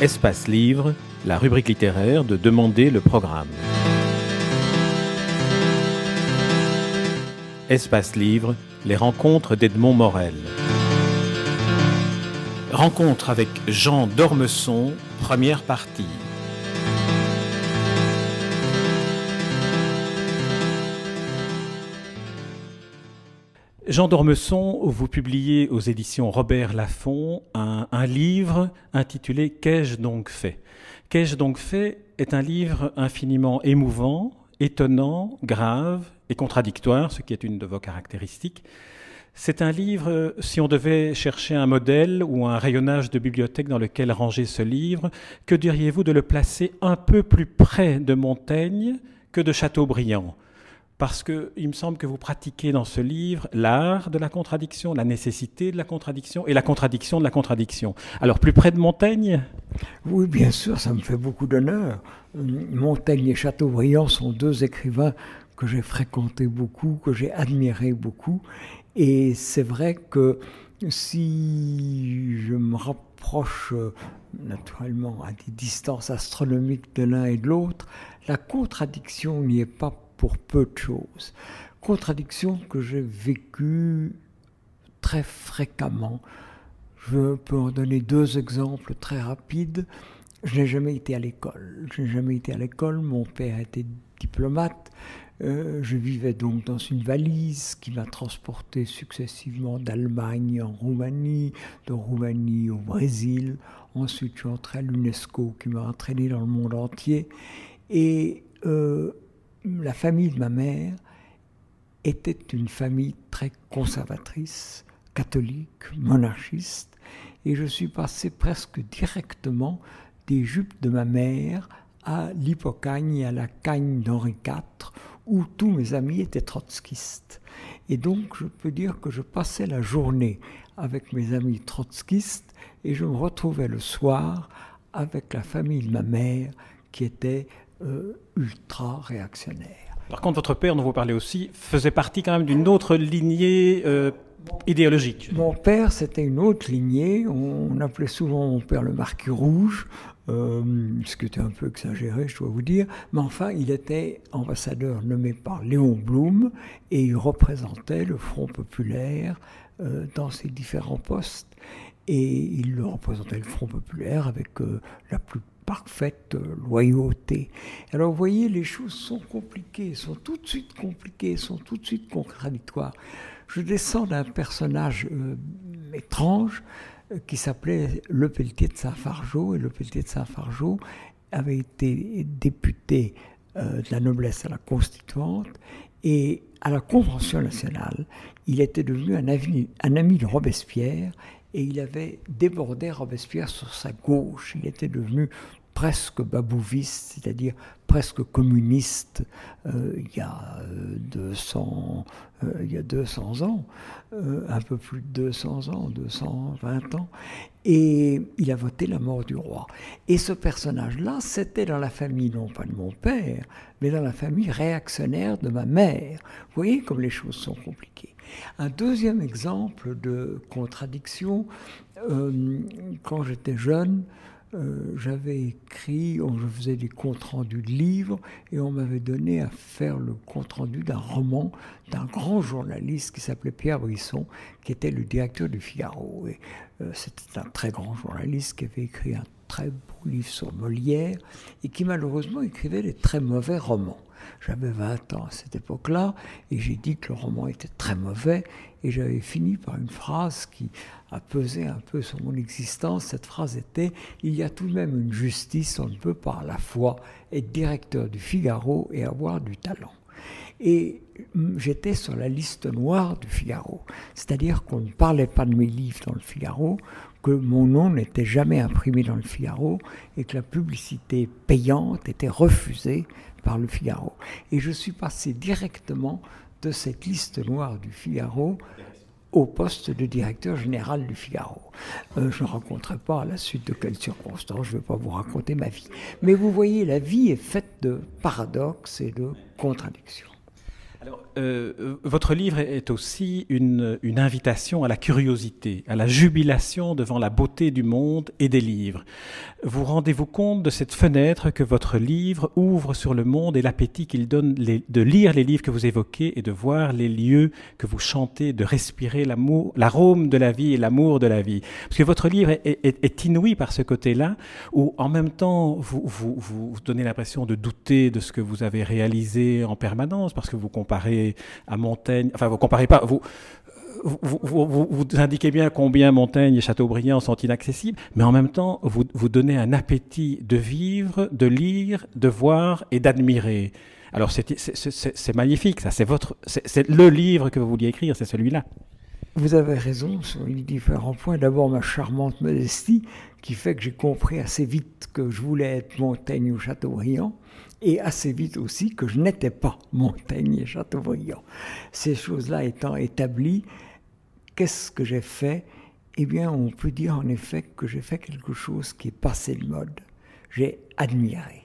Espace Livre, la rubrique littéraire de Demander le programme. Espace Livre, les rencontres d'Edmond Morel. Rencontre avec Jean Dormesson, première partie. Jean Dormesson, vous publiez aux éditions Robert Laffont un, un livre intitulé Qu'ai-je donc fait? Qu'ai-je donc fait est un livre infiniment émouvant, étonnant, grave et contradictoire, ce qui est une de vos caractéristiques. C'est un livre, si on devait chercher un modèle ou un rayonnage de bibliothèque dans lequel ranger ce livre, que diriez-vous de le placer un peu plus près de Montaigne que de Chateaubriand? Parce qu'il me semble que vous pratiquez dans ce livre l'art de la contradiction, la nécessité de la contradiction et la contradiction de la contradiction. Alors plus près de Montaigne? Oui, bien sûr, ça me fait beaucoup d'honneur. Montaigne et Chateaubriand sont deux écrivains que j'ai fréquentés beaucoup, que j'ai admirés beaucoup. Et c'est vrai que si je me rapproche naturellement à des distances astronomiques de l'un et de l'autre, la contradiction n'y est pas pour peu de choses. Contradiction que j'ai vécue très fréquemment. Je peux en donner deux exemples très rapides. Je n'ai jamais été à l'école. Je n'ai jamais été à l'école. Mon père était diplomate. Euh, je vivais donc dans une valise qui m'a transporté successivement d'Allemagne en Roumanie, de Roumanie au Brésil. Ensuite, je suis entré à l'UNESCO qui m'a entraîné dans le monde entier. Et euh, la famille de ma mère était une famille très conservatrice, catholique, monarchiste, et je suis passé presque directement des jupes de ma mère à l'hypocagne et à la cagne d'Henri IV, où tous mes amis étaient trotskistes. Et donc, je peux dire que je passais la journée avec mes amis trotskistes et je me retrouvais le soir avec la famille de ma mère qui était euh, ultra réactionnaire. Par contre, votre père, dont vous parlez aussi, faisait partie quand même d'une autre lignée euh, idéologique. Mon père, c'était une autre lignée. On, appelait souvent mon père le marquis rouge, euh, ce qui était un peu exagéré, je dois vous dire. Mais enfin, il était ambassadeur nommé par Léon Blum et il représentait le Front populaire dans ses différents postes. Et il représentait le Front populaire avec la plus parfaite loyauté. Alors vous voyez, les choses sont compliquées, sont tout de suite compliquées, sont tout de suite contradictoires. Je descends d'un personnage euh, étrange euh, qui s'appelait Le Pelletier de Saint-Fargeau, et Le Pelletier de Saint-Fargeau avait été député euh, de la noblesse à la constituante, et à la Convention nationale, il était devenu un, un ami de Robespierre, et il avait débordé Robespierre sur sa gauche. Il était devenu presque babouviste, c'est-à-dire presque communiste euh, il, y a 200, euh, euh, il y a 200 ans, un peu plus de 200 ans, 220 ans, et il a voté la mort du roi. Et ce personnage-là, c'était dans la famille, non pas de mon père, mais dans la famille réactionnaire de ma mère. Vous voyez comme les choses sont compliquées. Un deuxième exemple de contradiction, quand j'étais jeune, euh, j'avais écrit, on, je faisais des comptes rendus de livres et on m'avait donné à faire le compte rendu d'un roman d'un grand journaliste qui s'appelait Pierre Brisson, qui était le directeur du Figaro. Et euh, c'était un très grand journaliste qui avait écrit un très beau livre sur Molière et qui malheureusement écrivait des très mauvais romans. J'avais 20 ans à cette époque-là et j'ai dit que le roman était très mauvais et j'avais fini par une phrase qui a pesé un peu sur mon existence. Cette phrase était Il y a tout de même une justice, on ne peut pas à la fois être directeur du Figaro et avoir du talent. Et j'étais sur la liste noire du Figaro, c'est-à-dire qu'on ne parlait pas de mes livres dans le Figaro, que mon nom n'était jamais imprimé dans le Figaro et que la publicité payante était refusée par le Figaro. Et je suis passé directement de cette liste noire du Figaro au poste de directeur général du Figaro. Euh, je ne rencontrerai pas à la suite de quelles circonstances, je ne vais pas vous raconter ma vie. Mais vous voyez, la vie est faite de paradoxes et de contradictions. Alors, euh, votre livre est aussi une, une, invitation à la curiosité, à la jubilation devant la beauté du monde et des livres. vous rendez-vous compte de cette fenêtre que votre livre ouvre sur le monde et l'appétit qu'il donne de lire les livres que vous évoquez et de voir les lieux que vous chantez, de respirer l'amour, l'arôme de la vie et l'amour de la vie. Parce que votre livre est, inouï par ce côté-là, où en même temps vous, vous, vous donnez l'impression de douter de ce que vous avez réalisé en permanence, parce que vous comparez à Montaigne, enfin vous comparez pas, vous, vous, indiquez bien combien Montaigne et Chateaubriand sont inaccessibles, mais en même temps, vous, vous donnez un appétit de vivre, de lire, de voir et d'admirer. Alors c'est magnifique, ça. C'est votre, c'est le livre que vous vouliez écrire, c'est celui-là. Vous avez raison sur les différents points. D'abord, ma charmante modestie, qui fait que j'ai compris assez vite que je voulais être Montaigne ou Chateaubriand, et assez vite aussi que je n'étais pas Montaigne et Chateaubriand. Ces choses-là étant établies, qu'est-ce que j'ai fait? Eh bien, on peut dire en effet que j'ai fait quelque chose qui est passé de mode. J'ai admiré.